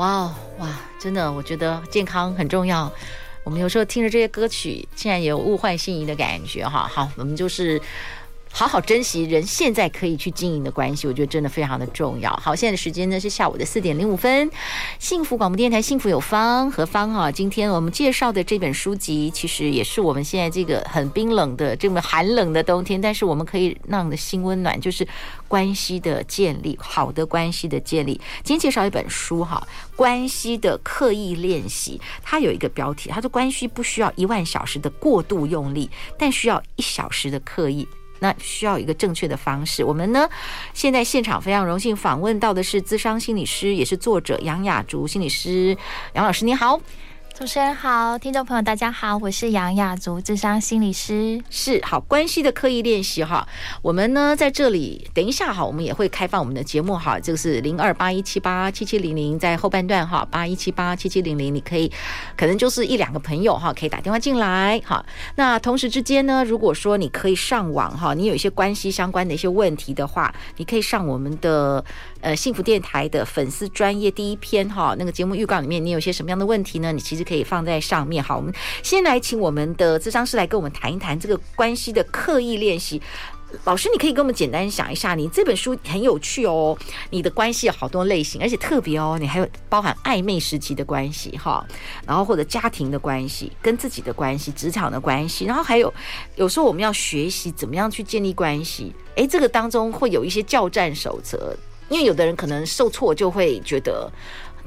哇哦哇，真的，我觉得健康很重要。我们有时候听着这些歌曲，竟然有物换星移的感觉哈。好，我们就是。好好珍惜人现在可以去经营的关系，我觉得真的非常的重要。好，现在的时间呢是下午的四点零五分，幸福广播电台幸福有方何方啊，今天我们介绍的这本书籍，其实也是我们现在这个很冰冷的这么寒冷的冬天，但是我们可以让的心温暖，就是关系的建立，好的关系的建立。今天介绍一本书哈，关系的刻意练习，它有一个标题，它说关系不需要一万小时的过度用力，但需要一小时的刻意。那需要一个正确的方式。我们呢，现在现场非常荣幸访问到的是资商心理师，也是作者杨雅竹心理师。杨老师你好。主持人好，听众朋友大家好，我是杨雅竹，智商心理师。是好关系的刻意练习哈，我们呢在这里等一下哈，我们也会开放我们的节目哈，这个是零二八一七八七七零零，在后半段哈，八一七八七七零零，你可以可能就是一两个朋友哈，可以打电话进来哈。那同时之间呢，如果说你可以上网哈，你有一些关系相关的一些问题的话，你可以上我们的呃幸福电台的粉丝专业第一篇哈，那个节目预告里面，你有些什么样的问题呢？你其实。可以放在上面。好，我们先来请我们的咨商师来跟我们谈一谈这个关系的刻意练习。老师，你可以跟我们简单讲一下，你这本书很有趣哦。你的关系有好多类型，而且特别哦，你还有包含暧昧时期的关系哈，然后或者家庭的关系、跟自己的关系、职场的关系，然后还有有时候我们要学习怎么样去建立关系。诶，这个当中会有一些教战守则，因为有的人可能受挫就会觉得。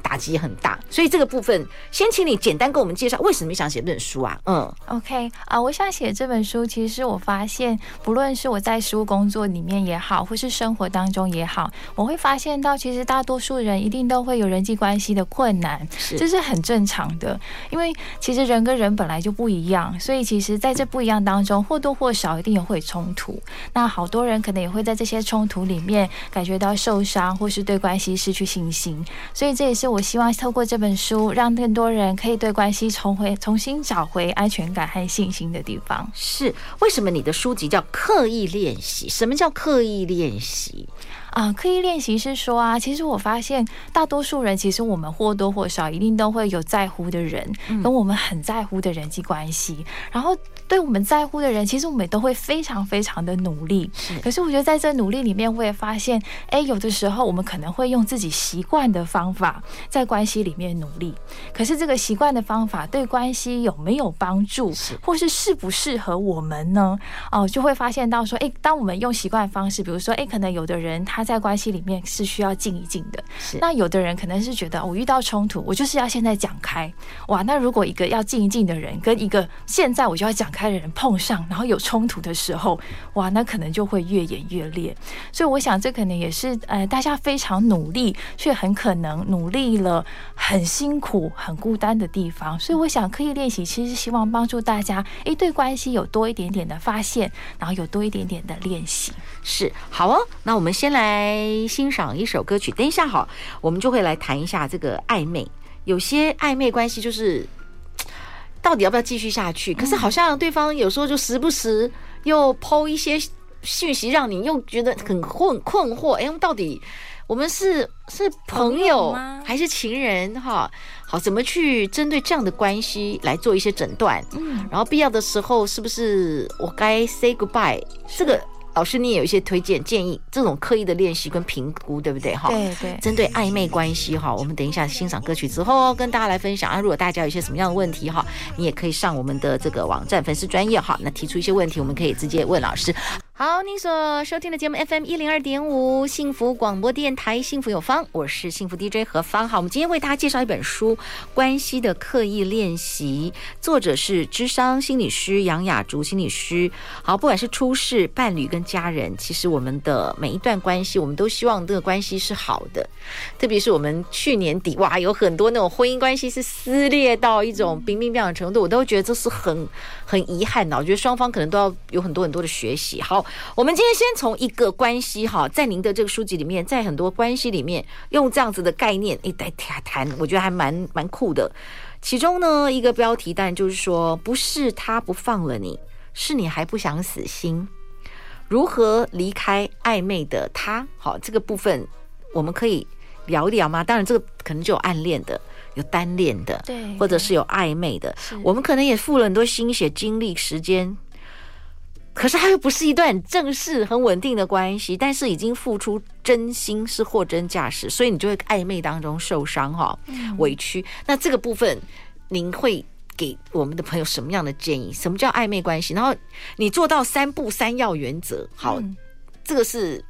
打击很大，所以这个部分先请你简单跟我们介绍为什么你想写这本书啊？嗯，OK 啊，我想写这本书，其实我发现，不论是我在实务工作里面也好，或是生活当中也好，我会发现到，其实大多数人一定都会有人际关系的困难，是这是很正常的，因为其实人跟人本来就不一样，所以其实在这不一样当中，或多或少一定也会冲突。那好多人可能也会在这些冲突里面感觉到受伤，或是对关系失去信心，所以这也是。我希望透过这本书，让更多人可以对关系重回、重新找回安全感和信心的地方。是为什么你的书籍叫刻意练习？什么叫刻意练习？啊，刻意练习是说啊，其实我发现大多数人，其实我们或多或少一定都会有在乎的人，跟我们很在乎的人际关系。然后对我们在乎的人，其实我们都会非常非常的努力。可是我觉得在这努力里面，我也发现，哎，有的时候我们可能会用自己习惯的方法在关系里面努力。可是这个习惯的方法对关系有没有帮助，或是适不适合我们呢？哦，就会发现到说，哎，当我们用习惯方式，比如说，哎，可能有的人他。在关系里面是需要静一静的，是。那有的人可能是觉得我遇到冲突，我就是要现在讲开。哇，那如果一个要静一静的人跟一个现在我就要讲开的人碰上，然后有冲突的时候，哇，那可能就会越演越烈。所以我想，这可能也是呃大家非常努力，却很可能努力了很辛苦、很孤单的地方。所以我想，刻意练习其实希望帮助大家，诶，对关系有多一点点的发现，然后有多一点点的练习。是，好哦，那我们先来。来欣赏一首歌曲，等一下好，我们就会来谈一下这个暧昧。有些暧昧关系就是到底要不要继续下去？可是好像对方有时候就时不时又抛一些讯息，让你又觉得很困困惑。哎，到底我们是是朋友还是情人？哈，好，怎么去针对这样的关系来做一些诊断？嗯，然后必要的时候，是不是我该 say goodbye？这个。老师，你也有一些推荐建议，这种刻意的练习跟评估，对不对？哈，对对。针对暧昧关系，哈，我们等一下欣赏歌曲之后，跟大家来分享啊。如果大家有一些什么样的问题，哈，你也可以上我们的这个网站粉丝专业，哈，那提出一些问题，我们可以直接问老师。好，您所收听的节目 FM 一零二点五幸福广播电台，幸福有方，我是幸福 DJ 何芳。好，我们今天为大家介绍一本书《关系的刻意练习》，作者是智商心理师杨雅竹心理师。好，不管是出世伴侣跟家人，其实我们的每一段关系，我们都希望这个关系是好的。特别是我们去年底哇，有很多那种婚姻关系是撕裂到一种冰冰冰的程度，我都觉得这是很很遗憾的。我觉得双方可能都要有很多很多的学习。好。我们今天先从一个关系哈，在您的这个书籍里面，在很多关系里面用这样子的概念诶来谈，我觉得还蛮蛮酷的。其中呢，一个标题当然就是说，不是他不放了你，是你还不想死心。如何离开暧昧的他？好，这个部分我们可以聊一聊吗？当然，这个可能就有暗恋的，有单恋的，对，或者是有暧昧的。我们可能也付了很多心血、精力、时间。可是他又不是一段很正式、很稳定的关系，但是已经付出真心，是货真价实，所以你就会暧昧当中受伤哈，委屈。那这个部分，您会给我们的朋友什么样的建议？什么叫暧昧关系？然后你做到三不三要原则，好，这个是。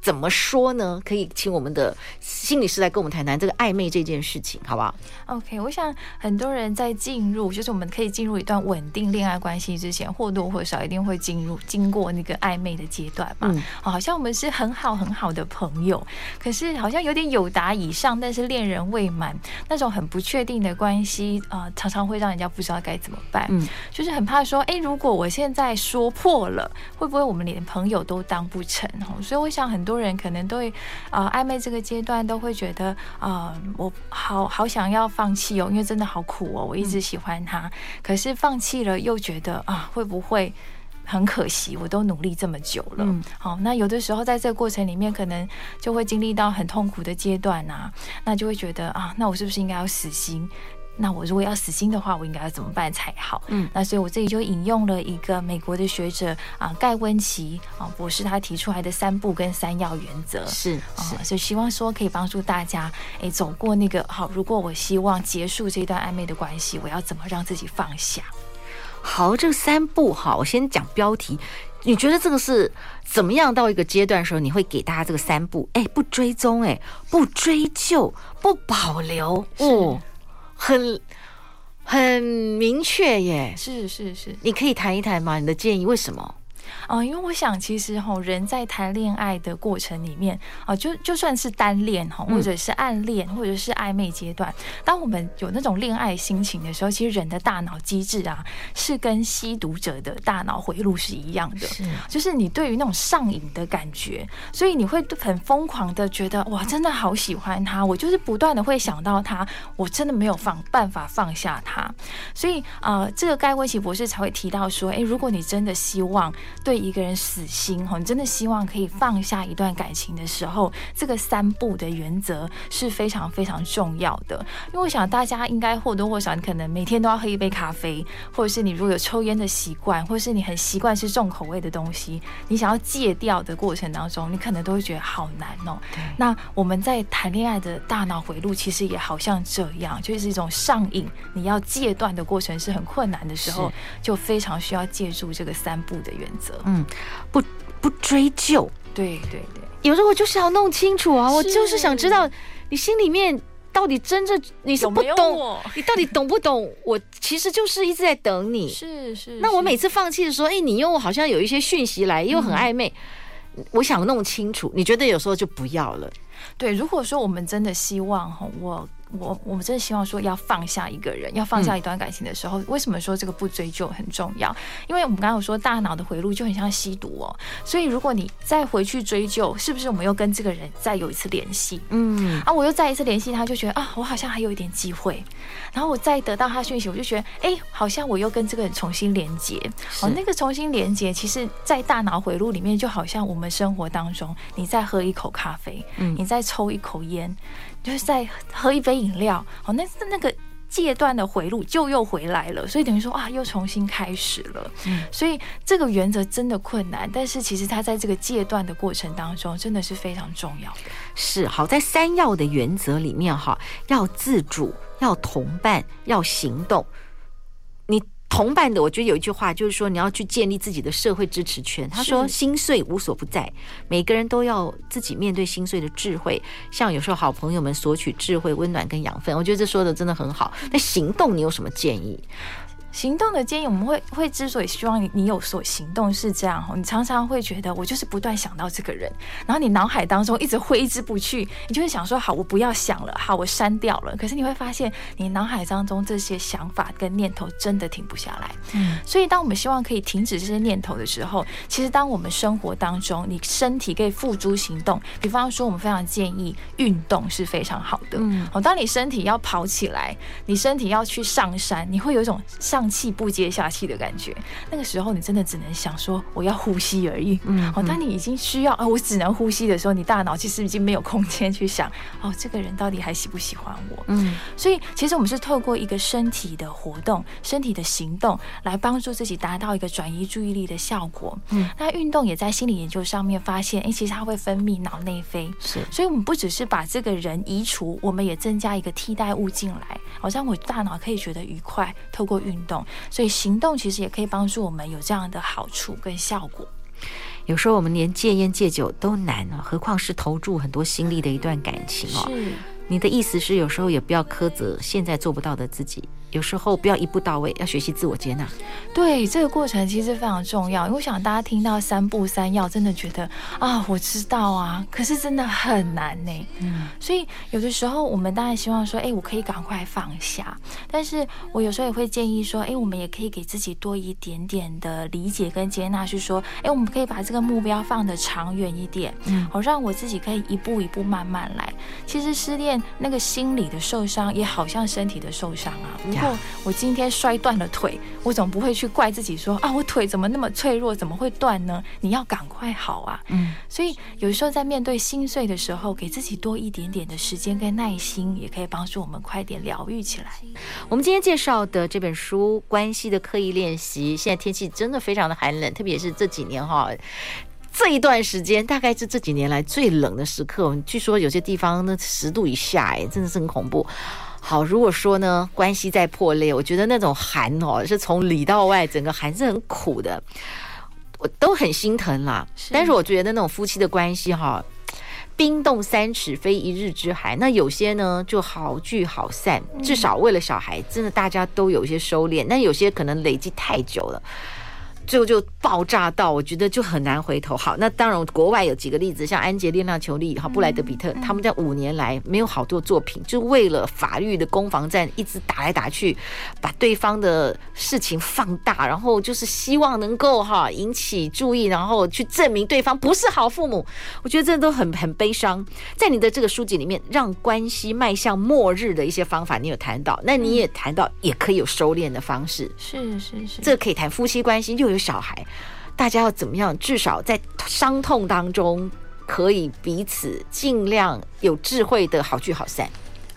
怎么说呢？可以请我们的心理师来跟我们谈谈这个暧昧这件事情，好不好？OK，我想很多人在进入，就是我们可以进入一段稳定恋爱关系之前，或多或少一定会进入经过那个暧昧的阶段嘛。嗯，好像我们是很好很好的朋友，可是好像有点有达以上，但是恋人未满那种很不确定的关系啊，呃，常常会让人家不知道该怎么办。嗯，就是很怕说，哎，如果我现在说破了，会不会我们连朋友都当不成？所以我想很多。人可能对啊、呃、暧昧这个阶段都会觉得啊、呃，我好好想要放弃哦，因为真的好苦哦，我一直喜欢他，嗯、可是放弃了又觉得啊，会不会很可惜？我都努力这么久了，嗯、好，那有的时候在这个过程里面，可能就会经历到很痛苦的阶段啊，那就会觉得啊，那我是不是应该要死心？那我如果要死心的话，我应该要怎么办才好？嗯，那所以我这里就引用了一个美国的学者啊，盖温奇啊博士他提出来的三步跟三要原则，是啊，所以希望说可以帮助大家哎走过那个好。如果我希望结束这段暧昧的关系，我要怎么让自己放下？好，这三步哈，我先讲标题。你觉得这个是怎么样？到一个阶段的时候，你会给大家这个三步？哎，不追踪，哎，不追究，不保留，哦。很很明确耶，是是是，你可以谈一谈吗？你的建议为什么？啊，因为我想，其实哈，人在谈恋爱的过程里面啊，就就算是单恋哈，或者是暗恋，或者是暧昧阶段，当我们有那种恋爱心情的时候，其实人的大脑机制啊，是跟吸毒者的大脑回路是一样的，是，就是你对于那种上瘾的感觉，所以你会很疯狂的觉得哇，真的好喜欢他，我就是不断的会想到他，我真的没有放办法放下他，所以啊，这个盖温奇博士才会提到说，哎，如果你真的希望。对一个人死心哈，你真的希望可以放下一段感情的时候，这个三不的原则是非常非常重要的。因为我想大家应该或多或少，你可能每天都要喝一杯咖啡，或者是你如果有抽烟的习惯，或者是你很习惯吃重口味的东西，你想要戒掉的过程当中，你可能都会觉得好难哦。对那我们在谈恋爱的大脑回路其实也好像这样，就是一种上瘾，你要戒断的过程是很困难的时候，就非常需要借助这个三不的原则。嗯，不不追究，对对对，有时候我就是要弄清楚啊，我就是想知道你心里面到底真正你是不懂，你到底懂不懂？我其实就是一直在等你，是是。是那我每次放弃的时候，哎，你又好像有一些讯息来，又很暧昧，嗯、我想弄清楚。你觉得有时候就不要了？对，如果说我们真的希望哈，我。我我们真的希望说要放下一个人，要放下一段感情的时候，嗯、为什么说这个不追究很重要？因为我们刚刚有说大脑的回路就很像吸毒哦，所以如果你再回去追究，是不是我们又跟这个人再有一次联系？嗯，啊，我又再一次联系他，就觉得啊，我好像还有一点机会。然后我再得到他讯息，我就觉得哎，好像我又跟这个人重新连接。是哦，那个重新连接，其实在大脑回路里面，就好像我们生活当中，你再喝一口咖啡，嗯，你再抽一口烟。就是再喝一杯饮料，好，那那个戒断的回路就又回来了，所以等于说啊，又重新开始了。嗯，所以这个原则真的困难，但是其实它在这个戒断的过程当中，真的是非常重要的。是好，在三要的原则里面哈，要自主，要同伴，要行动。你同伴的，我觉得有一句话就是说，你要去建立自己的社会支持圈。他说：“心碎无所不在，每个人都要自己面对心碎的智慧。像有时候好朋友们索取智慧、温暖跟养分，我觉得这说的真的很好。那行动，你有什么建议？”行动的建议，我们会会之所以希望你你有所行动是这样，你常常会觉得我就是不断想到这个人，然后你脑海当中一直挥之不去，你就会想说好，我不要想了，好，我删掉了。可是你会发现，你脑海当中这些想法跟念头真的停不下来。嗯，所以当我们希望可以停止这些念头的时候，其实当我们生活当中你身体可以付诸行动，比方说我们非常建议运动是非常好的。嗯，哦，当你身体要跑起来，你身体要去上山，你会有一种上。气不接下气的感觉，那个时候你真的只能想说我要呼吸而已。嗯，哦，当你已经需要啊，我只能呼吸的时候，你大脑其实已经没有空间去想哦，这个人到底还喜不喜欢我？嗯，所以其实我们是透过一个身体的活动、身体的行动来帮助自己达到一个转移注意力的效果。嗯，那运动也在心理研究上面发现，哎，其实它会分泌脑内啡。是，所以我们不只是把这个人移除，我们也增加一个替代物进来，好像我大脑可以觉得愉快，透过运动。所以行动其实也可以帮助我们有这样的好处跟效果。有时候我们连戒烟戒酒都难啊，何况是投注很多心力的一段感情哦。是。你的意思是，有时候也不要苛责现在做不到的自己。有时候不要一步到位，要学习自我接纳。对，这个过程其实非常重要。因为我想大家听到三步三要，真的觉得啊，我知道啊，可是真的很难呢。嗯，所以有的时候我们当然希望说，哎，我可以赶快放下。但是我有时候也会建议说，哎，我们也可以给自己多一点点的理解跟接纳，是说，哎，我们可以把这个目标放得长远一点，嗯，好让我自己可以一步一步慢慢来。其实失恋那个心理的受伤，也好像身体的受伤啊。我今天摔断了腿，我总不会去怪自己说啊，我腿怎么那么脆弱，怎么会断呢？你要赶快好啊！嗯，所以有时候在面对心碎的时候，给自己多一点点的时间跟耐心，也可以帮助我们快点疗愈起来。我们今天介绍的这本书《关系的刻意练习》，现在天气真的非常的寒冷，特别是这几年哈，这一段时间大概是这几年来最冷的时刻。据说有些地方那十度以下，哎，真的是很恐怖。好，如果说呢，关系在破裂，我觉得那种寒哦，是从里到外，整个寒是很苦的，我都很心疼啦。是。但是我觉得那种夫妻的关系哈，冰冻三尺非一日之寒。那有些呢就好聚好散，至少为了小孩，真的大家都有一些收敛。那有些可能累积太久了。最后就爆炸到，我觉得就很难回头。好，那当然国外有几个例子，像安杰丽娜裘丽、哈布莱德比特，他们在五年来没有好多作品，就为了法律的攻防战一直打来打去，把对方的事情放大，然后就是希望能够哈引起注意，然后去证明对方不是好父母。我觉得这都很很悲伤。在你的这个书籍里面，让关系迈向末日的一些方法，你有谈到，那你也谈到也可以有收敛的方式。是是是，这可以谈夫妻关系，又有。小孩，大家要怎么样？至少在伤痛当中，可以彼此尽量有智慧的好聚好散。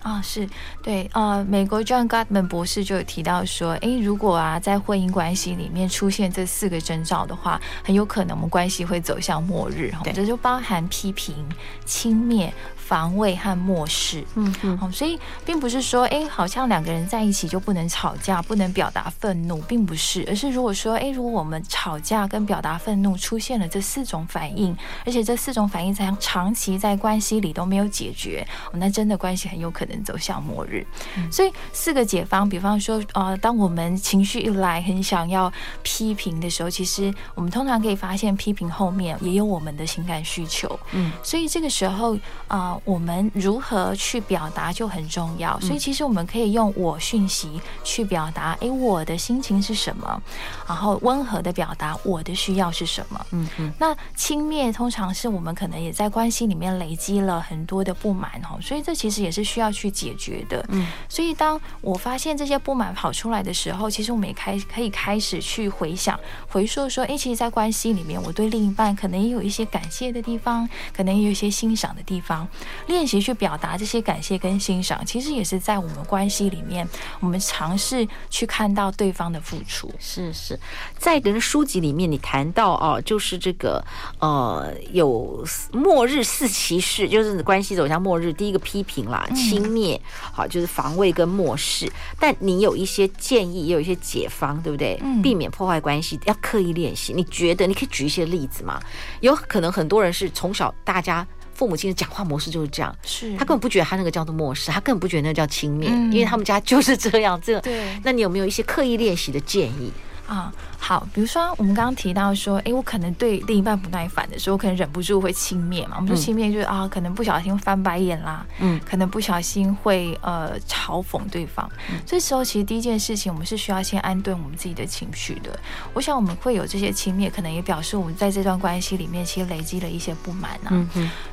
啊、哦，是对，呃，美国 John Gottman 博士就有提到说，诶，如果啊，在婚姻关系里面出现这四个征兆的话，很有可能我们关系会走向末日。对，这就包含批评、轻蔑。防卫和漠视，嗯嗯，好，所以并不是说，哎，好像两个人在一起就不能吵架，不能表达愤怒，并不是，而是如果说，哎，如果我们吵架跟表达愤怒出现了这四种反应，而且这四种反应在长期在关系里都没有解决，那真的关系很有可能走向末日。嗯、所以四个解方，比方说，呃，当我们情绪一来很想要批评的时候，其实我们通常可以发现，批评后面也有我们的情感需求。嗯，所以这个时候，啊、呃。我们如何去表达就很重要，所以其实我们可以用我讯息去表达，诶，我的心情是什么，然后温和的表达我的需要是什么。嗯嗯。那轻蔑通常是我们可能也在关系里面累积了很多的不满哦，所以这其实也是需要去解决的。嗯。所以当我发现这些不满跑出来的时候，其实我们也开可以开始去回想、回溯说，诶，其实，在关系里面，我对另一半可能也有一些感谢的地方，可能也有一些欣赏的地方。练习去表达这些感谢跟欣赏，其实也是在我们关系里面，我们尝试去看到对方的付出。是是，在这个书籍里面，你谈到哦，就是这个呃，有末日四骑士，就是关系走向末日。第一个批评啦，轻蔑，好，就是防卫跟漠视。但你有一些建议，也有一些解方，对不对？嗯，避免破坏关系，要刻意练习。你觉得你可以举一些例子吗？有可能很多人是从小大家父母亲的讲话模式就是这样，是他根本不觉得他那个叫做漠视，他根本不觉得那个叫轻蔑，嗯，因为他们家就是这样。这对，那你有没有一些刻意练习的建议？啊，好，比如说我们刚刚提到说，哎，我可能对另一半不耐烦的时候，我可能忍不住会轻蔑嘛。我们说轻蔑就是啊，可能不小心翻白眼啦，嗯，可能不小心会呃嘲讽对方。嗯，这时候其实第一件事情，我们是需要先安顿我们自己的情绪的。我想我们会有这些轻蔑，可能也表示我们在这段关系里面其实累积了一些不满啊。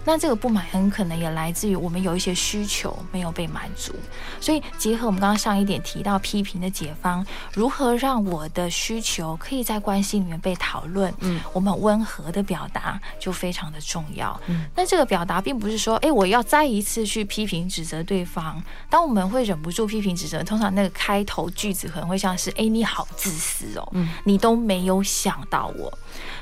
那这个不满很可能也来自于我们有一些需求没有被满足。所以结合我们刚刚上一点提到批评的解方，如何让我的需求可以在关系里面被讨论，嗯，我们温和的表达就非常的重要。嗯，那这个表达并不是说，哎，我要再一次去批评指责对方。当我们会忍不住批评指责，通常那个开头句子可能会像是，哎，你好自私哦，嗯，你都没有想到我。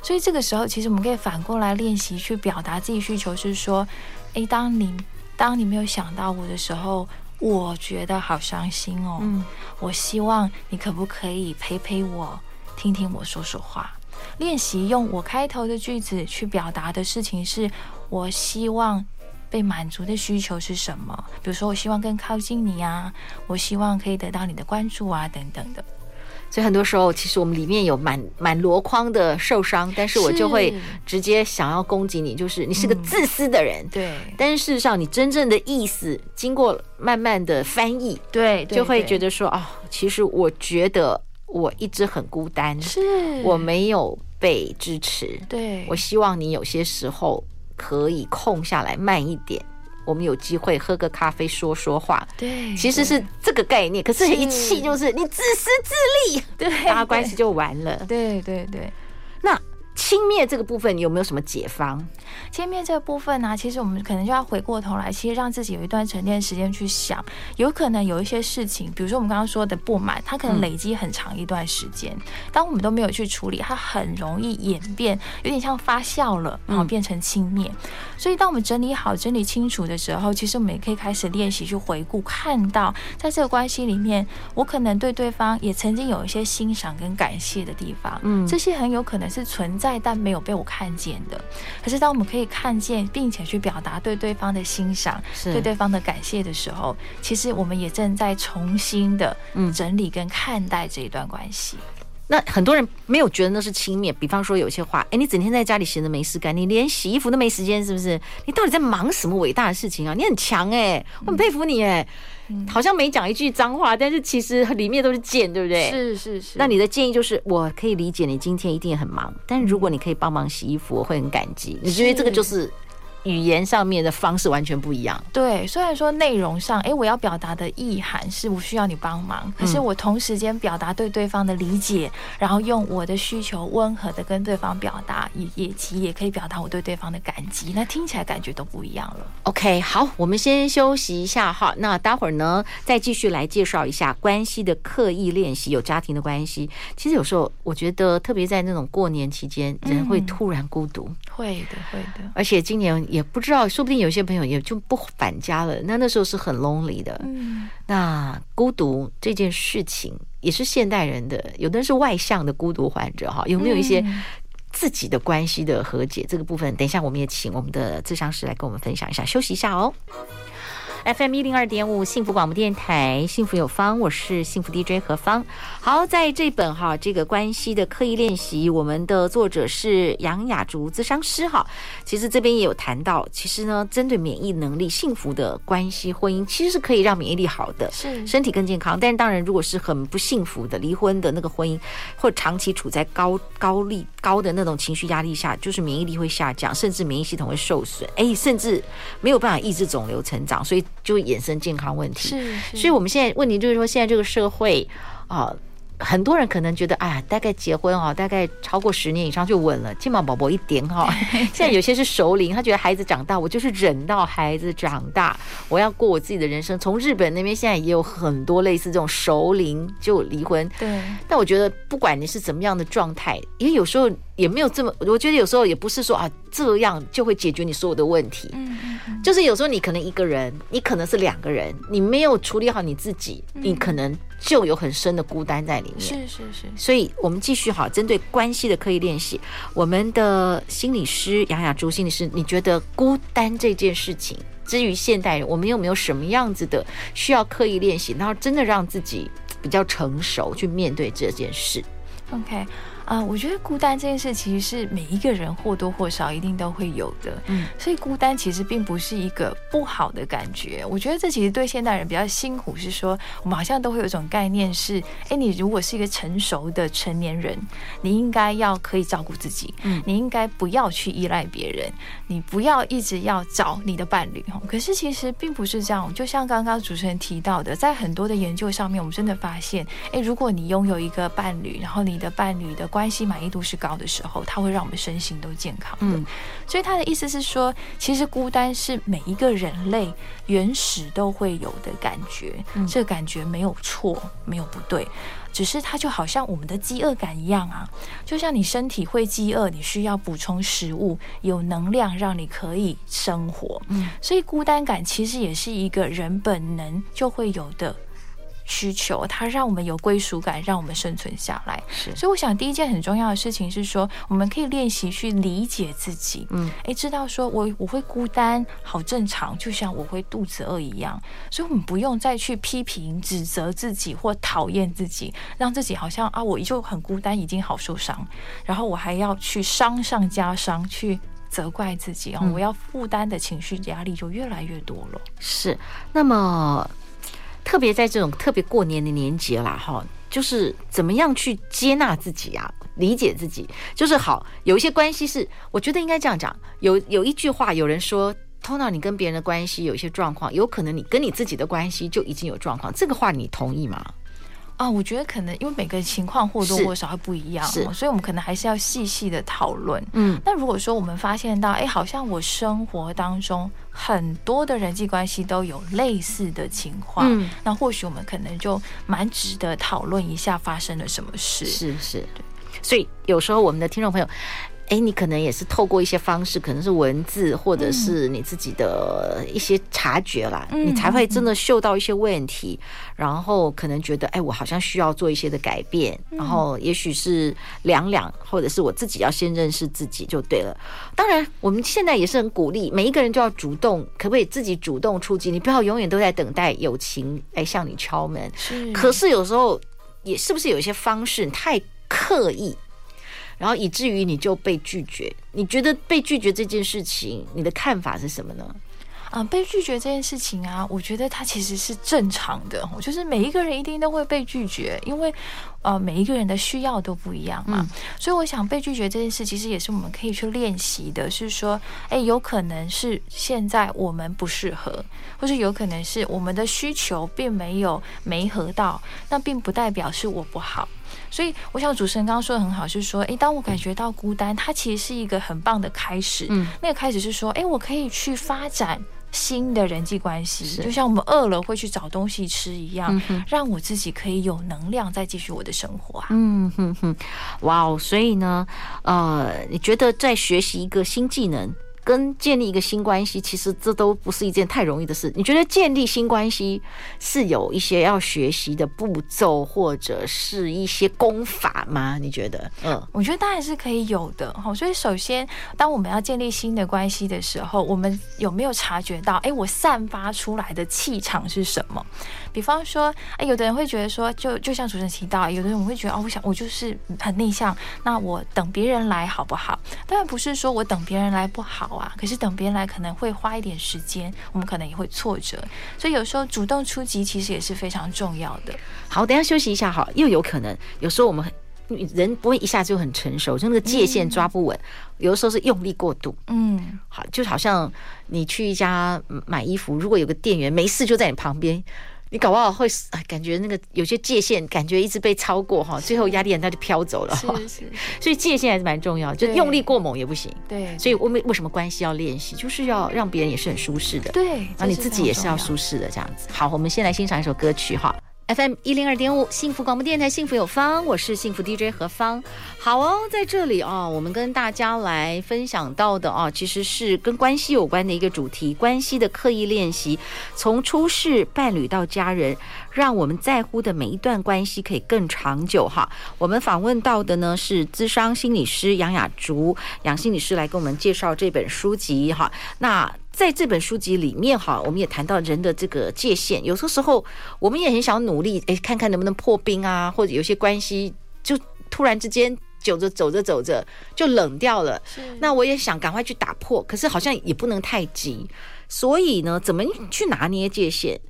所以这个时候，其实我们可以反过来练习去表达自己需求，是说，哎，当你当你没有想到我的时候。我觉得好伤心哦，嗯，我希望你可不可以陪陪我，听听我说说话，练习用我开头的句子去表达的事情是，我希望被满足的需求是什么？比如说，我希望更靠近你啊，我希望可以得到你的关注啊，等等的。所以很多时候，其实我们里面有满满箩筐的受伤，但是我就会直接想要攻击你，就是你是个自私的人。嗯、对，但是事实上，你真正的意思，经过慢慢的翻译，对，就会觉得说，哦，其实我觉得我一直很孤单，是我没有被支持。对，我希望你有些时候可以空下来，慢一点。我们有机会喝个咖啡，说说话。对，其实是这个概念。可是一气就是你自私自利，对，大家关系就完了。对对对，那。轻蔑这个部分，你有没有什么解方？轻蔑这个部分呢、啊，其实我们可能就要回过头来，其实让自己有一段沉淀时间去想，有可能有一些事情，比如说我们刚刚说的不满，它可能累积很长一段时间，嗯、当我们都没有去处理，它很容易演变，有点像发酵了，然后变成轻蔑。嗯、所以当我们整理好、整理清楚的时候，其实我们也可以开始练习去回顾，看到在这个关系里面，我可能对对方也曾经有一些欣赏跟感谢的地方，嗯，这些很有可能是存在。在但没有被我看见的，可是当我们可以看见，并且去表达对对方的欣赏，对对方的感谢的时候，其实我们也正在重新的整理跟看待这一段关系。嗯。那很多人没有觉得那是轻蔑，比方说有些话，哎，你整天在家里闲着没事干，你连洗衣服都没时间，是不是？你到底在忙什么伟大的事情啊？你很强哎，我很佩服你哎。好像没讲一句脏话，但是其实里面都是贱，对不对？是是是。那你的建议就是，我可以理解你今天一定很忙，但是如果你可以帮忙洗衣服，我会很感激。你觉得这个就是？语言上面的方式完全不一样。对，虽然说内容上，哎，我要表达的意涵是我需要你帮忙，可是我同时间表达对对方的理解，然后用我的需求温和的跟对方表达，也也其也可以表达我对对方的感激，那听起来感觉都不一样了。OK，好，我们先休息一下哈，那待会儿呢再继续来介绍一下关系的刻意练习，有家庭的关系，其实有时候我觉得特别在那种过年期间，人会突然孤独，嗯、会的，会的，而且今年。也不知道，说不定有些朋友也就不返家了。那那时候是很 lonely 的。嗯，那孤独这件事情也是现代人的，有的人是外向的孤独患者哈。有没有一些自己的关系的和解这个部分？等一下我们也请我们的智商师来跟我们分享一下。休息一下哦。FM 一零二点五幸福广播电台，幸福有方，我是幸福 DJ 何方。好，在这本哈这个关系的刻意练习，我们的作者是杨雅竹咨商师哈。其实这边也有谈到，其实呢，针对免疫能力，幸福的关系婚姻其实是可以让免疫力好的，是身体更健康。但是当然，如果是很不幸福的离婚的那个婚姻，或长期处在高高力高的那种情绪压力下，就是免疫力会下降，甚至免疫系统会受损，哎，甚至没有办法抑制肿瘤成长，所以。就会衍生健康问题，是，是，所以我们现在问题就是说，现在这个社会啊，很多人可能觉得，哎呀，大概结婚哦，大概超过十年以上就稳了，金毛宝宝一点哈。现在有些是熟龄，他觉得孩子长大，我就是忍到孩子长大，我要过我自己的人生。从日本那边现在也有很多类似这种熟龄就离婚。对。但我觉得不管你是怎么样的状态，因为有时候也没有这么，我觉得有时候也不是说啊这样就会解决你所有的问题。嗯嗯。就是有时候你可能一个人，你可能是两个人，你没有处理好你自己，你可能。就有很深的孤单在里面，是是是，所以我们继续好，针对关系的刻意练习，我们的心理师杨雅珠心理师，你觉得孤单这件事情，至于现代人，我们有没有什么样子的需要刻意练习，然后真的让自己比较成熟去面对这件事？OK。啊、呃，我觉得孤单这件事其实是每一个人或多或少一定都会有的，嗯，所以孤单其实并不是一个不好的感觉。我觉得这其实对现代人比较辛苦，是说我们好像都会有一种概念是，哎，你如果是一个成熟的成年人，你应该要可以照顾自己，嗯，你应该不要去依赖别人，你不要一直要找你的伴侣。可是其实并不是这样，就像刚刚主持人提到的，在很多的研究上面，我们真的发现，哎，如果你拥有一个伴侣，然后你的伴侣的关系满意度是高的时候，它会让我们身心都健康的。嗯，所以他的意思是说，其实孤单是每一个人类原始都会有的感觉。嗯，这个感觉没有错，没有不对，只是它就好像我们的饥饿感一样啊，就像你身体会饥饿，你需要补充食物，有能量让你可以生活。嗯，所以孤单感其实也是一个人本能就会有的。需求，它让我们有归属感，让我们生存下来。是，所以我想第一件很重要的事情是说，我们可以练习去理解自己。嗯，诶，知道说我我会孤单，好正常，就像我会肚子饿一样。所以，我们不用再去批评、指责自己或讨厌自己，让自己好像啊，我就很孤单，已经好受伤，然后我还要去伤上加伤，去责怪自己啊，我要负担的情绪压力就越来越多了。是，那么。特别在这种特别过年的年节啦，哈，就是怎么样去接纳自己啊，理解自己，就是好。有一些关系是，我觉得应该这样讲。有有一句话，有人说，通常你跟别人的关系有一些状况，有可能你跟你自己的关系就已经有状况。这个话你同意吗？啊，我觉得可能因为每个情况或多或少会不一样，是，所以我们可能还是要细细的讨论。嗯，那如果说我们发现到，哎，好像我生活当中很多的人际关系都有类似的情况，嗯，那或许我们可能就蛮值得讨论一下发生了什么事。是是，对。所以有时候我们的听众朋友。哎，你可能也是透过一些方式，可能是文字，或者是你自己的一些察觉啦，嗯、你才会真的嗅到一些问题，嗯、然后可能觉得，哎，我好像需要做一些的改变，嗯、然后也许是两两，或者是我自己要先认识自己就对了。当然，我们现在也是很鼓励每一个人就要主动，可不可以自己主动出击？你不要永远都在等待友情来向你敲门。是，可是有时候也是不是有一些方式太刻意？然后以至于你就被拒绝，你觉得被拒绝这件事情，你的看法是什么呢？啊，被拒绝这件事情啊，我觉得它其实是正常的，就是每一个人一定都会被拒绝，因为呃每一个人的需要都不一样嘛。嗯、所以我想被拒绝这件事，其实也是我们可以去练习的，是说，哎，有可能是现在我们不适合，或是有可能是我们的需求并没有没合到，那并不代表是我不好。所以，我想主持人刚刚说的很好，是说，诶，当我感觉到孤单，它其实是一个很棒的开始。嗯，那个开始是说，诶，我可以去发展新的人际关系，就像我们饿了会去找东西吃一样，让我自己可以有能量再继续我的生活啊。嗯哼哼，哇哦！所以呢，呃，你觉得在学习一个新技能，跟建立一个新关系，其实这都不是一件太容易的事。你觉得建立新关系是有一些要学习的步骤，或者是一些功法吗？你觉得？嗯，我觉得当然是可以有的。好，所以首先，当我们要建立新的关系的时候，我们有没有察觉到？哎，我散发出来的气场是什么？比方说，哎，有的人会觉得说，就就像主持人提到，有的人我会觉得，哦，我想我就是很内向，那我等别人来好不好？当然不是说我等别人来不好。可是等别人来可能会花一点时间，我们可能也会挫折，所以有时候主动出击其实也是非常重要的。好，等一下休息一下哈，又有可能有时候我们人不会一下就很成熟，就那个界限抓不稳，嗯、有的时候是用力过度。嗯，好，就好像你去一家买衣服，如果有个店员没事就在你旁边。你搞不好会感觉那个有些界限，感觉一直被超过哈，最后压力很大就飘走了。是 是，是，所以界限还是蛮重要，就用力过猛也不行。对，所以我们为什么关系要练习，就是要让别人也是很舒适的。对，然后你自己也是要舒适的这样子。好，我们先来欣赏一首歌曲哈。FM 一零二点五，幸福广播电台，幸福有方，我是幸福 DJ 何芳。好哦，在这里啊，我们跟大家来分享到的啊，其实是跟关系有关的一个主题，关系的刻意练习，从初识伴侣到家人，让我们在乎的每一段关系可以更长久哈。我们访问到的呢是资商心理师杨雅竹，杨心理师来给我们介绍这本书籍哈。那在这本书籍里面哈，我们也谈到人的这个界限，有些时候我们也很想努力，哎，看看能不能破冰啊，或者有些关系就突然之间走着走着走着就冷掉了。那我也想赶快去打破，可是好像也不能太急，所以呢，怎么去拿捏界限？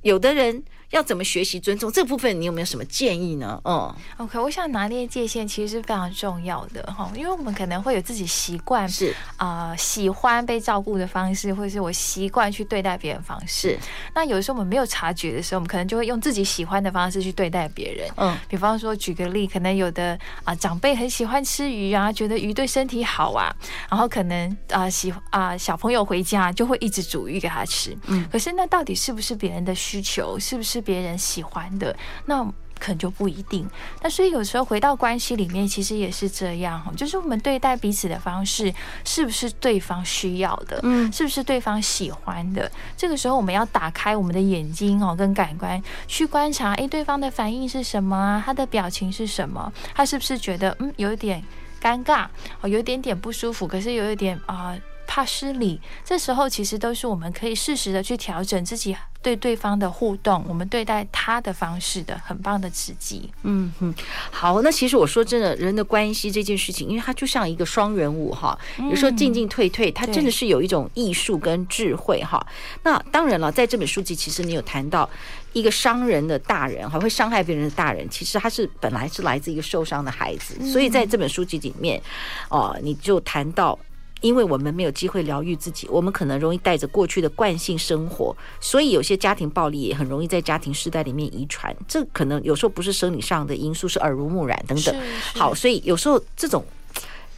有的人。要怎么学习尊重这部分？你有没有什么建议呢？嗯，OK，我想拿捏界限其实是非常重要的哈，因为我们可能会有自己习惯是啊、呃，喜欢被照顾的方式，或者是我习惯去对待别人方式。那有的时候我们没有察觉的时候，我们可能就会用自己喜欢的方式去对待别人。嗯，比方说举个例，可能有的啊、呃、长辈很喜欢吃鱼啊，觉得鱼对身体好啊，然后可能啊、呃、喜啊、呃、小朋友回家就会一直煮鱼给他吃。嗯，可是那到底是不是别人的需求？是不是？是别人喜欢的，那可能就不一定。那所以有时候回到关系里面，其实也是这样，就是我们对待彼此的方式，是不是对方需要的？嗯，是不是对方喜欢的？这个时候我们要打开我们的眼睛哦，跟感官去观察，诶，对方的反应是什么啊？他的表情是什么？他是不是觉得嗯有一点尴尬，哦，有一点点不舒服，可是有一点啊。呃怕失礼，这时候其实都是我们可以适时的去调整自己对对方的互动，我们对待他的方式的很棒的刺激。嗯哼，好，那其实我说真的，人的关系这件事情，因为它就像一个双人舞哈，有时候进进退退，它真的是有一种艺术跟智慧哈。那当然了，在这本书籍，其实你有谈到一个伤人的大人还，会伤害别人的大人，其实他是本来是来自一个受伤的孩子，所以在这本书籍里面，哦，你就谈到。因为我们没有机会疗愈自己，我们可能容易带着过去的惯性生活，所以有些家庭暴力也很容易在家庭世代里面遗传。这可能有时候不是生理上的因素，是耳濡目染等等。好，所以有时候这种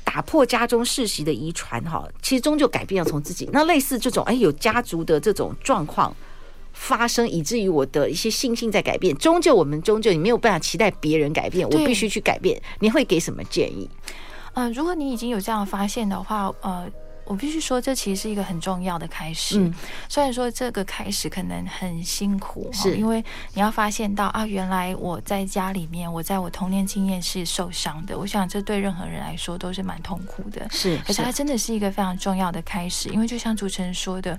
打破家中世袭的遗传，哈，其实终究改变要从自己。那类似这种，哎，有家族的这种状况发生，以至于我的一些信心在改变。终究我们终究你没有办法期待别人改变，我必须去改变。你会给什么建议？嗯、呃，如果你已经有这样发现的话，呃，我必须说，这其实是一个很重要的开始。嗯、虽然说这个开始可能很辛苦，是因为你要发现到啊，原来我在家里面，我在我童年经验是受伤的。我想这对任何人来说都是蛮痛苦的。是，可是它真的是一个非常重要的开始，因为就像主持人说的，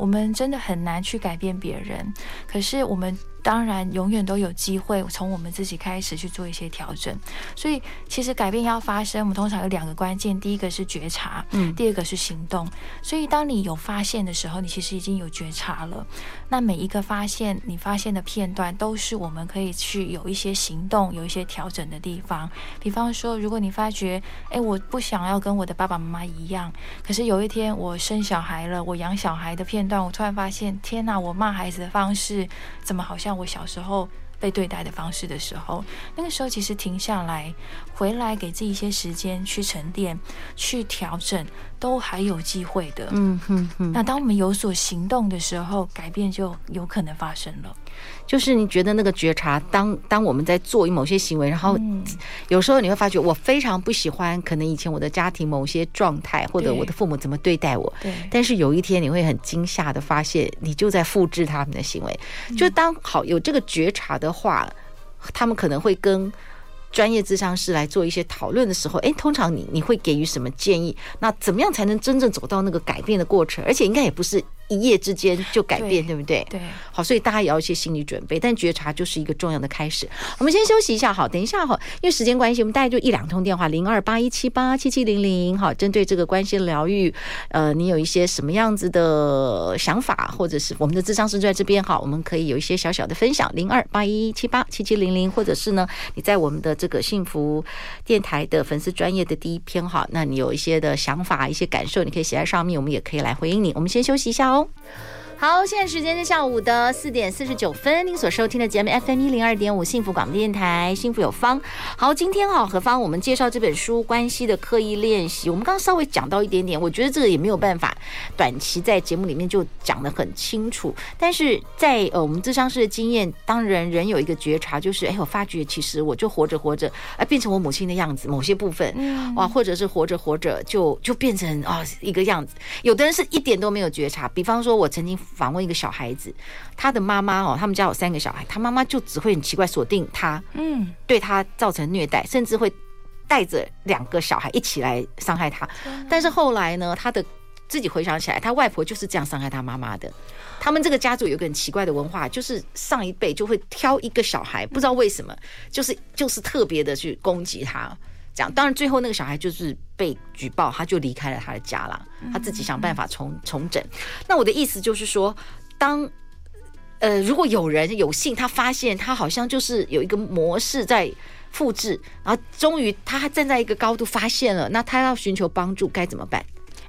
我们真的很难去改变别人，可是我们。当然，永远都有机会从我们自己开始去做一些调整。所以，其实改变要发生，我们通常有两个关键：第一个是觉察，嗯，第二个是行动。所以，当你有发现的时候，你其实已经有觉察了。那每一个发现，你发现的片段，都是我们可以去有一些行动、有一些调整的地方。比方说，如果你发觉，哎，我不想要跟我的爸爸妈妈一样，可是有一天我生小孩了，我养小孩的片段，我突然发现，天哪，我骂孩子的方式怎么好……像我小时候被对待的方式的时候，那个时候其实停下来，回来给自己一些时间去沉淀、去调整，都还有机会的。嗯哼哼。那当我们有所行动的时候，改变就有可能发生了。就是你觉得那个觉察，当当我们在做某些行为，然后有时候你会发觉，我非常不喜欢，可能以前我的家庭某些状态，或者我的父母怎么对待我。对。但是有一天你会很惊吓的发现，你就在复制他们的行为。就当好有这个觉察的话，他们可能会跟专业智商师来做一些讨论的时候，哎，通常你你会给予什么建议？那怎么样才能真正走到那个改变的过程？而且应该也不是。一夜之间就改变，对，对不对？对，好，所以大家也要一些心理准备。但觉察就是一个重要的开始。我们先休息一下，好，等一下哈，因为时间关系，我们大概就一两通电话，零二八一七八七七零零，好，针对这个关系疗愈，呃，你有一些什么样子的想法，或者是我们的智商师就在这边哈，我们可以有一些小小的分享，零二八一七八七七零零，或者是呢，你在我们的这个幸福电台的粉丝专业的第一篇哈，那你有一些的想法、一些感受，你可以写在上面，我们也可以来回应你。我们先休息一下哦。음 好，现在时间是下午的四点四十九分。您所收听的节目 FM 一零二点五幸福广播电台，幸福有方。好，今天哈何方我们介绍这本书《关系的刻意练习》。我们刚刚稍微讲到一点点，我觉得这个也没有办法短期在节目里面就讲得很清楚。但是在呃我们咨商师的经验，当人人有一个觉察，就是哎，我发觉其实我就活着活着，哎，变成我母亲的样子，某些部分哇，或者是活着活着就就变成啊一个样子。有的人是一点都没有觉察，比方说我曾经。访问一个小孩子，他的妈妈哦，他们家有三个小孩，他妈妈就只会很奇怪锁定他，嗯，对他造成虐待，甚至会带着两个小孩一起来伤害他。但是后来呢，他的自己回想起来，他外婆就是这样伤害他妈妈的。他们这个家族有个很奇怪的文化，就是上一辈就会挑一个小孩，不知道为什么，就是就是特别的去攻击他。这样，当然最后那个小孩就是被举报，他就离开了他的家了，他自己想办法重重整。那我的意思就是说，当呃如果有人有幸他发现他好像就是有一个模式在复制，然后终于他站在一个高度发现了，那他要寻求帮助该怎么办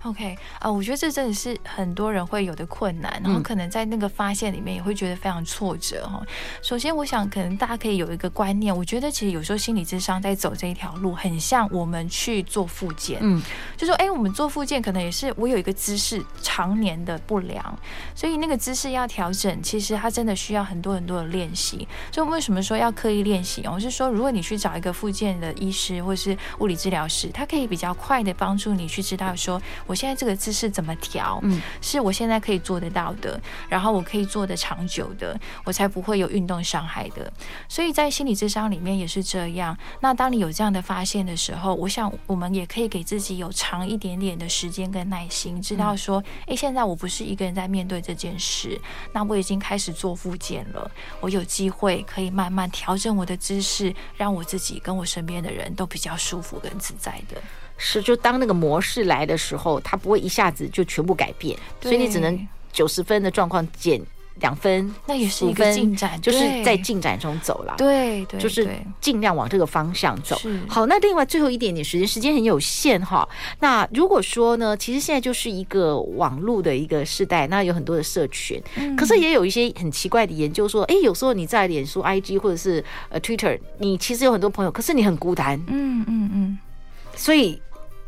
？OK 啊、呃，我觉得这真的是很多人会有的困难，然后可能在那个发现里面也会觉得非常挫折哈。首先，我想可能大家可以有一个观念，我觉得其实有时候心理智商在走这一条路，很像我们去做复健，嗯，就说哎，我们做复健可能也是我有一个姿势常年的不良，所以那个姿势要调整，其实它真的需要很多很多的练习。所以为什么说要刻意练习？我是说，如果你去找一个复健的医师或是物理治疗师，他可以比较快的帮助你去知道说。我现在这个姿势怎么调？嗯，是我现在可以做得到的，然后我可以做得长久的，我才不会有运动伤害的。所以在心理智商里面也是这样。那当你有这样的发现的时候，我想我们也可以给自己有长一点点的时间跟耐心，知道说，哎，现在我不是一个人在面对这件事，那我已经开始做复健了，我有机会可以慢慢调整我的姿势，让我自己跟我身边的人都比较舒服跟自在的。是，就当那个模式来的时候，它不会一下子就全部改变，所以你只能九十分的状况减两分，那也是一个进展，就是在进展中走了。对对，就是尽量往这个方向走。好，那另外最后一点点时间，时间很有限哈。那如果说呢，其实现在就是一个网络的一个时代，那有很多的社群，可是也有一些很奇怪的研究说，哎，有时候你在脸书、IG 或者是呃 Twitter，你其实有很多朋友，可是你很孤单。嗯嗯嗯，所以。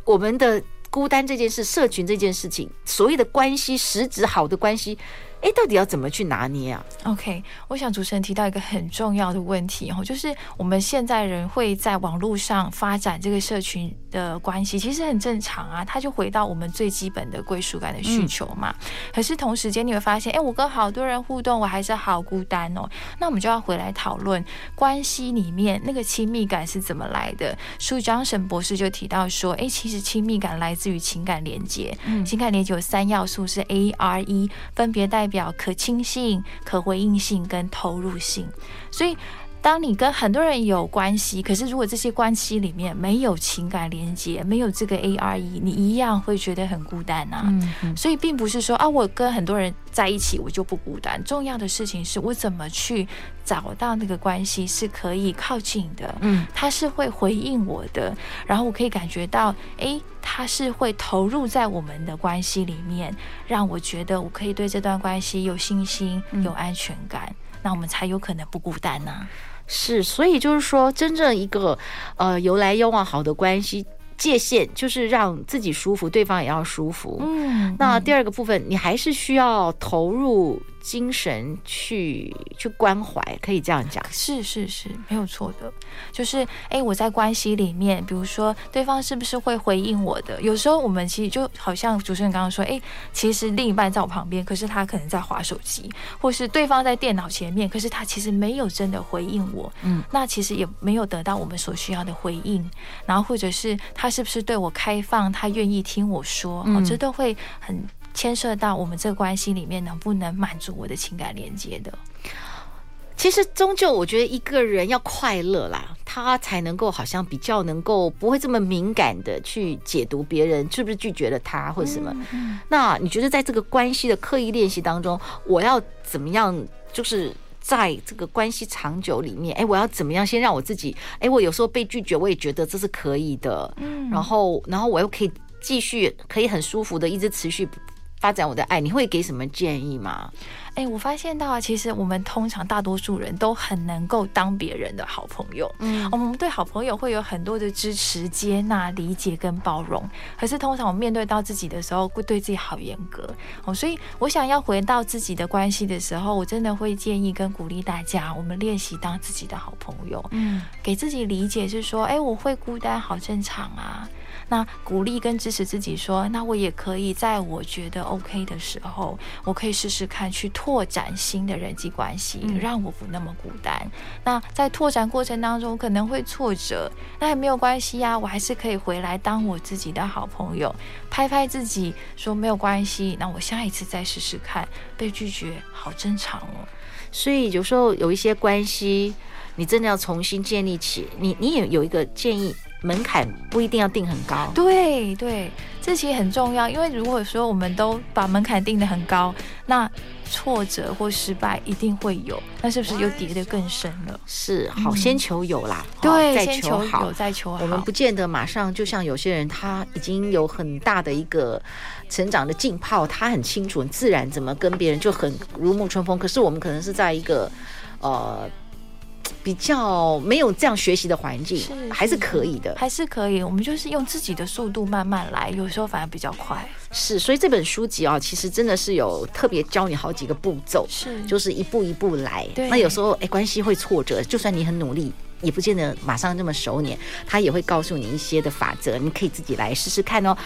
我们的孤单这件事，社群这件事情，所谓的关系，实质好的关系。哎，到底要怎么去拿捏啊？OK，我想主持人提到一个很重要的问题哦，就是我们现在人会在网络上发展这个社群的关系，其实很正常啊。它就回到我们最基本的归属感的需求嘛。嗯、可是同时间你会发现，哎，我跟好多人互动，我还是好孤单哦。那我们就要回来讨论关系里面那个亲密感是怎么来的。书张沈博士就提到说，哎，其实亲密感来自于情感连接。嗯，情感连接有三要素是 A、R、E，分别代表。表可亲性、可回应性跟投入性，所以当你跟很多人有关系，可是如果这些关系里面没有情感连接，没有这个 A R E，你一样会觉得很孤单啊。嗯嗯。所以并不是说啊，我跟很多人在一起我就不孤单。重要的事情是我怎么去找到那个关系是可以靠近的，嗯，他是会回应我的，然后我可以感觉到，哎。他是会投入在我们的关系里面，让我觉得我可以对这段关系有信心、有安全感，嗯、那我们才有可能不孤单呢、啊。是，所以就是说，真正一个呃由来又往好的关系界限，就是让自己舒服，对方也要舒服。嗯，那第二个部分，你还是需要投入。精神去去关怀，可以这样讲，是是是，没有错的。就是哎、欸，我在关系里面，比如说对方是不是会回应我的？有时候我们其实就好像主持人刚刚说，哎、欸，其实另一半在我旁边，可是他可能在划手机，或是对方在电脑前面，可是他其实没有真的回应我。嗯，那其实也没有得到我们所需要的回应。然后或者是他是不是对我开放，他愿意听我说，哦、嗯，这都会很。牵涉到我们这个关系里面能不能满足我的情感连接的，其实终究我觉得一个人要快乐啦，他才能够好像比较能够不会这么敏感的去解读别人是不是拒绝了他或者什么。嗯嗯。那你觉得在这个关系的刻意练习当中，我要怎么样？就是在这个关系长久里面，哎，我要怎么样先让我自己？哎，我有时候被拒绝，我也觉得这是可以的。嗯。然后，然后我又可以继续可以很舒服的一直持续。发展我的爱，你会给什么建议吗？哎、欸，我发现到啊，其实我们通常大多数人都很能够当别人的好朋友。嗯，我们对好朋友会有很多的支持、接纳、理解跟包容。可是通常我们面对到自己的时候，会对自己好严格。哦，所以我想要回到自己的关系的时候，我真的会建议跟鼓励大家，我们练习当自己的好朋友。嗯，给自己理解是说，哎、欸，我会孤单，好正常啊。那鼓励跟支持自己说，那我也可以在我觉得 OK 的时候，我可以试试看去拓展新的人际关系，让我不那么孤单。那在拓展过程当中可能会挫折，那也没有关系呀，我还是可以回来当我自己的好朋友，拍拍自己说没有关系。那我下一次再试试看，被拒绝好正常哦。所以有时候有一些关系，你真的要重新建立起，你你也有一个建议。门槛不一定要定很高，对对，这其实很重要。因为如果说我们都把门槛定得很高，那挫折或失败一定会有，那是不是又跌得更深了？是，好，先求有啦，嗯、对，再求好，先求有，再求好。我们不见得马上，就像有些人，他已经有很大的一个成长的浸泡，他很清楚，自然怎么跟别人就很如沐春风。可是我们可能是在一个，呃。比较没有这样学习的环境，是还是可以的，还是可以。我们就是用自己的速度慢慢来，有时候反而比较快。是，所以这本书籍啊，其实真的是有特别教你好几个步骤，是，就是一步一步来。对，那有时候哎，关系会挫折，就算你很努力，也不见得马上那么熟稔。他也会告诉你一些的法则，你可以自己来试试看哦。